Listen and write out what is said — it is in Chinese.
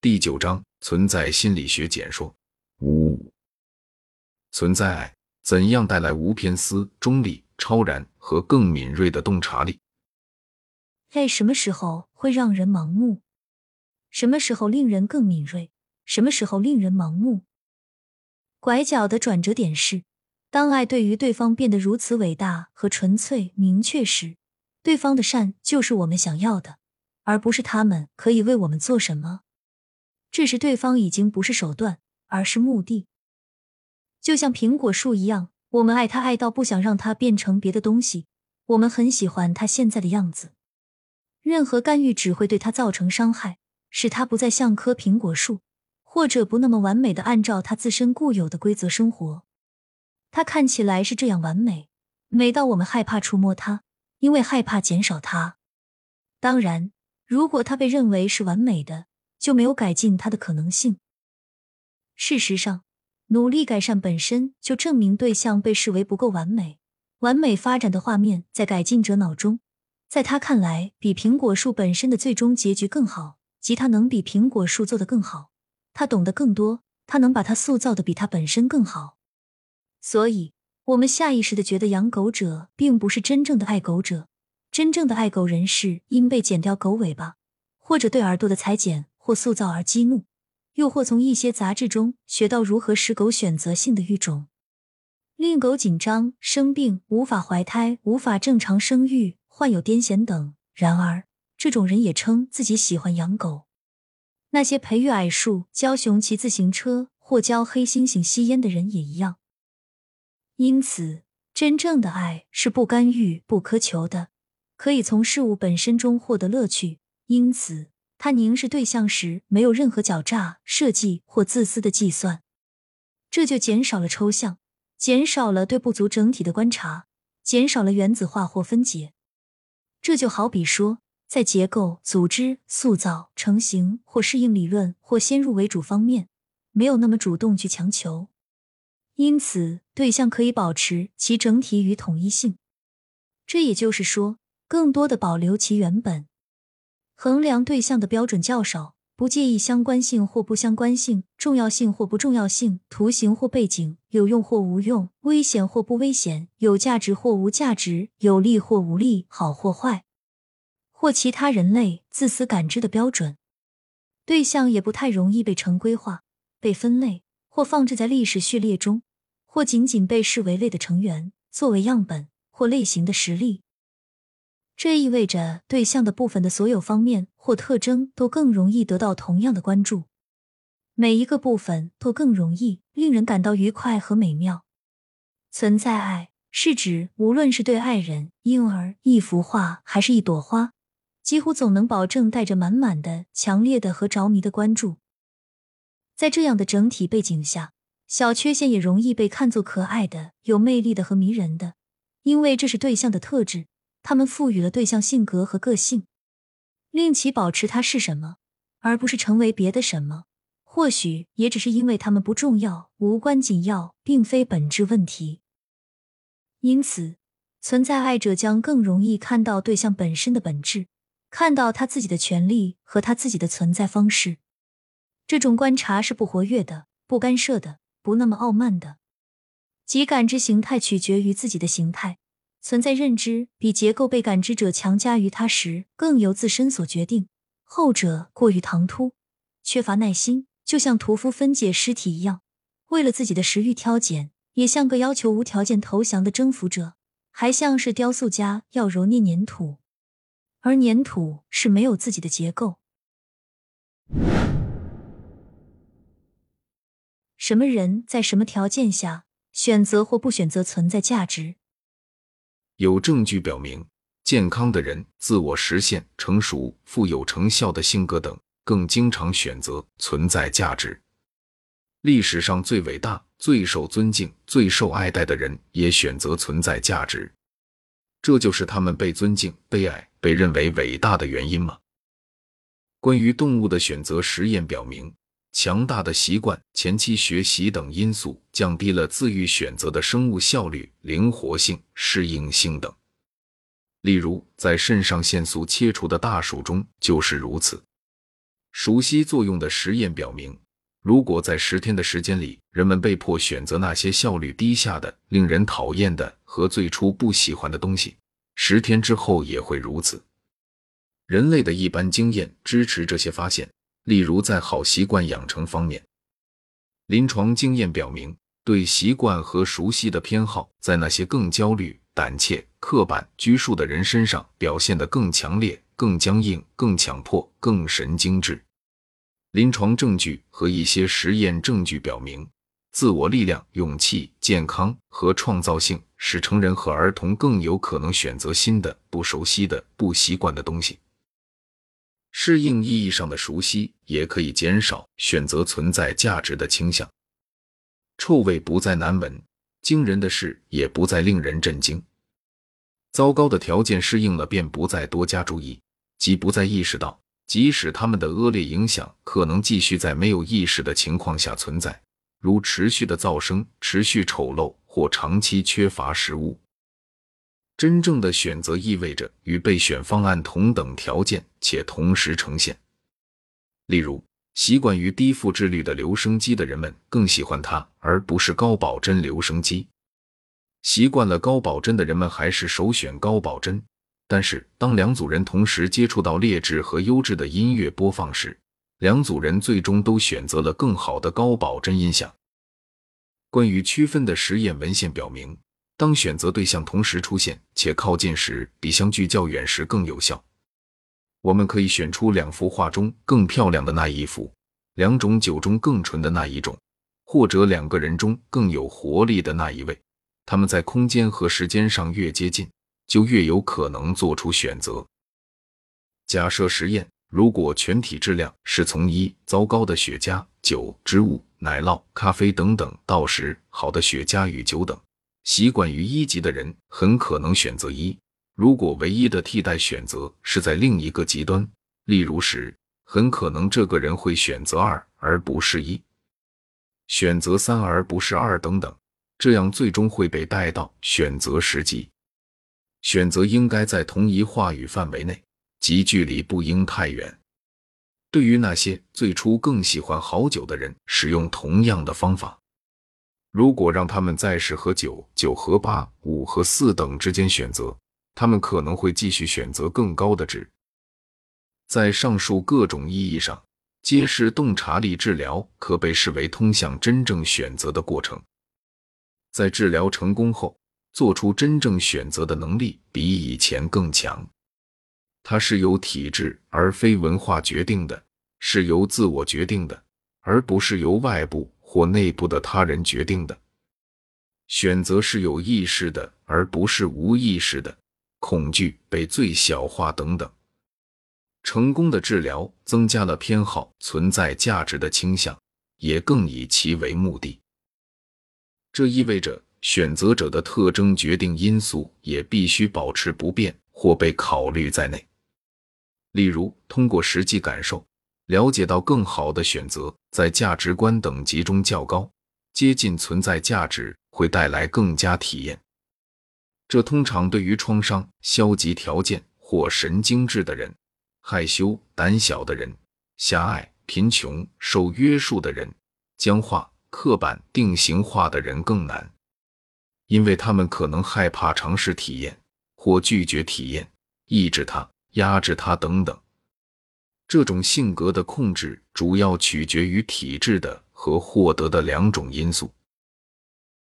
第九章存在心理学简说。五、存在爱怎样带来无偏私、中立、超然和更敏锐的洞察力？爱什么时候会让人盲目？什么时候令人更敏锐？什么时候令人盲目？拐角的转折点是，当爱对于对方变得如此伟大和纯粹、明确时，对方的善就是我们想要的，而不是他们可以为我们做什么。这时，对方已经不是手段，而是目的。就像苹果树一样，我们爱它爱到不想让它变成别的东西，我们很喜欢它现在的样子。任何干预只会对它造成伤害，使它不再像棵苹果树。或者不那么完美的按照他自身固有的规则生活，他看起来是这样完美，美到我们害怕触摸它，因为害怕减少它。当然，如果他被认为是完美的，就没有改进它的可能性。事实上，努力改善本身就证明对象被视为不够完美。完美发展的画面在改进者脑中，在他看来，比苹果树本身的最终结局更好，即他能比苹果树做得更好。他懂得更多，他能把它塑造的比他本身更好，所以我们下意识的觉得养狗者并不是真正的爱狗者，真正的爱狗人士因被剪掉狗尾巴，或者对耳朵的裁剪或塑造而激怒，又或从一些杂志中学到如何使狗选择性的育种，令狗紧张、生病、无法怀胎、无法正常生育、患有癫痫等。然而，这种人也称自己喜欢养狗。那些培育矮树、教熊骑自行车或教黑猩猩吸烟的人也一样。因此，真正的爱是不干预、不苛求的，可以从事物本身中获得乐趣。因此，他凝视对象时没有任何狡诈设计或自私的计算，这就减少了抽象，减少了对不足整体的观察，减少了原子化或分解。这就好比说。在结构、组织、塑造、成型或适应理论或先入为主方面，没有那么主动去强求，因此对象可以保持其整体与统一性。这也就是说，更多的保留其原本。衡量对象的标准较少，不介意相关性或不相关性，重要性或不重要性，图形或背景，有用或无用，危险或不危险，有价值或无价值，有利或无利，好或坏。或其他人类自私感知的标准，对象也不太容易被成规化、被分类或放置在历史序列中，或仅仅被视为类的成员，作为样本或类型的实例。这意味着对象的部分的所有方面或特征都更容易得到同样的关注，每一个部分都更容易令人感到愉快和美妙。存在爱是指无论是对爱人、婴儿、一幅画还是一朵花。几乎总能保证带着满满的、强烈的和着迷的关注。在这样的整体背景下，小缺陷也容易被看作可爱的、有魅力的和迷人的，因为这是对象的特质，他们赋予了对象性格和个性，令其保持它是什么，而不是成为别的什么。或许也只是因为他们不重要、无关紧要，并非本质问题。因此，存在爱者将更容易看到对象本身的本质。看到他自己的权利和他自己的存在方式，这种观察是不活跃的、不干涉的、不那么傲慢的。即感知形态取决于自己的形态，存在认知比结构被感知者强加于他时更由自身所决定。后者过于唐突，缺乏耐心，就像屠夫分解尸体一样，为了自己的食欲挑拣，也像个要求无条件投降的征服者，还像是雕塑家要揉捏粘土。而粘土是没有自己的结构。什么人在什么条件下选择或不选择存在价值？有证据表明，健康的人、自我实现、成熟、富有成效的性格等，更经常选择存在价值。历史上最伟大、最受尊敬、最受爱戴的人，也选择存在价值。这就是他们被尊敬、被爱、被认为伟大的原因吗？关于动物的选择实验表明，强大的习惯、前期学习等因素降低了自愈选择的生物效率、灵活性、适应性等。例如，在肾上腺素切除的大鼠中就是如此。熟悉作用的实验表明，如果在十天的时间里，人们被迫选择那些效率低下的、令人讨厌的和最初不喜欢的东西，十天之后也会如此。人类的一般经验支持这些发现。例如，在好习惯养成方面，临床经验表明，对习惯和熟悉的偏好在那些更焦虑、胆怯、刻板、拘束的人身上表现得更强烈、更僵硬、更强迫、更神经质。临床证据和一些实验证据表明，自我力量、勇气、健康和创造性使成人和儿童更有可能选择新的、不熟悉的、不习惯的东西。适应意义上的熟悉也可以减少选择存在价值的倾向。臭味不再难闻，惊人的事也不再令人震惊。糟糕的条件适应了，便不再多加注意，即不再意识到。即使他们的恶劣影响可能继续在没有意识的情况下存在，如持续的噪声、持续丑陋或长期缺乏食物。真正的选择意味着与备选方案同等条件且同时呈现。例如，习惯于低复制率的留声机的人们更喜欢它，而不是高保真留声机；习惯了高保真的人们还是首选高保真。但是，当两组人同时接触到劣质和优质的音乐播放时，两组人最终都选择了更好的高保真音响。关于区分的实验文献表明，当选择对象同时出现且靠近时，比相距较远时更有效。我们可以选出两幅画中更漂亮的那一幅，两种酒中更纯的那一种，或者两个人中更有活力的那一位。他们在空间和时间上越接近。就越有可能做出选择。假设实验，如果全体质量是从一糟糕的雪茄、酒、植物、奶酪、咖啡等等到十好的雪茄与酒等，习惯于一级的人很可能选择一。如果唯一的替代选择是在另一个极端，例如十，很可能这个人会选择二而不是一，选择三而不是二等等，这样最终会被带到选择十级。选择应该在同一话语范围内，即距离不应太远。对于那些最初更喜欢好酒的人，使用同样的方法。如果让他们在十和九、九和八、五和四等之间选择，他们可能会继续选择更高的值。在上述各种意义上，揭示洞察力治疗可被视为通向真正选择的过程。在治疗成功后。做出真正选择的能力比以前更强，它是由体质而非文化决定的，是由自我决定的，而不是由外部或内部的他人决定的。选择是有意识的，而不是无意识的。恐惧被最小化等等。成功的治疗增加了偏好存在价值的倾向，也更以其为目的。这意味着。选择者的特征决定因素也必须保持不变或被考虑在内。例如，通过实际感受了解到更好的选择在价值观等级中较高，接近存在价值会带来更佳体验。这通常对于创伤、消极条件或神经质的人、害羞、胆小的人、狭隘、贫穷、受约束的人、僵化、刻板、定型化的人更难。因为他们可能害怕尝试体验，或拒绝体验，抑制它、压制它等等。这种性格的控制主要取决于体质的和获得的两种因素。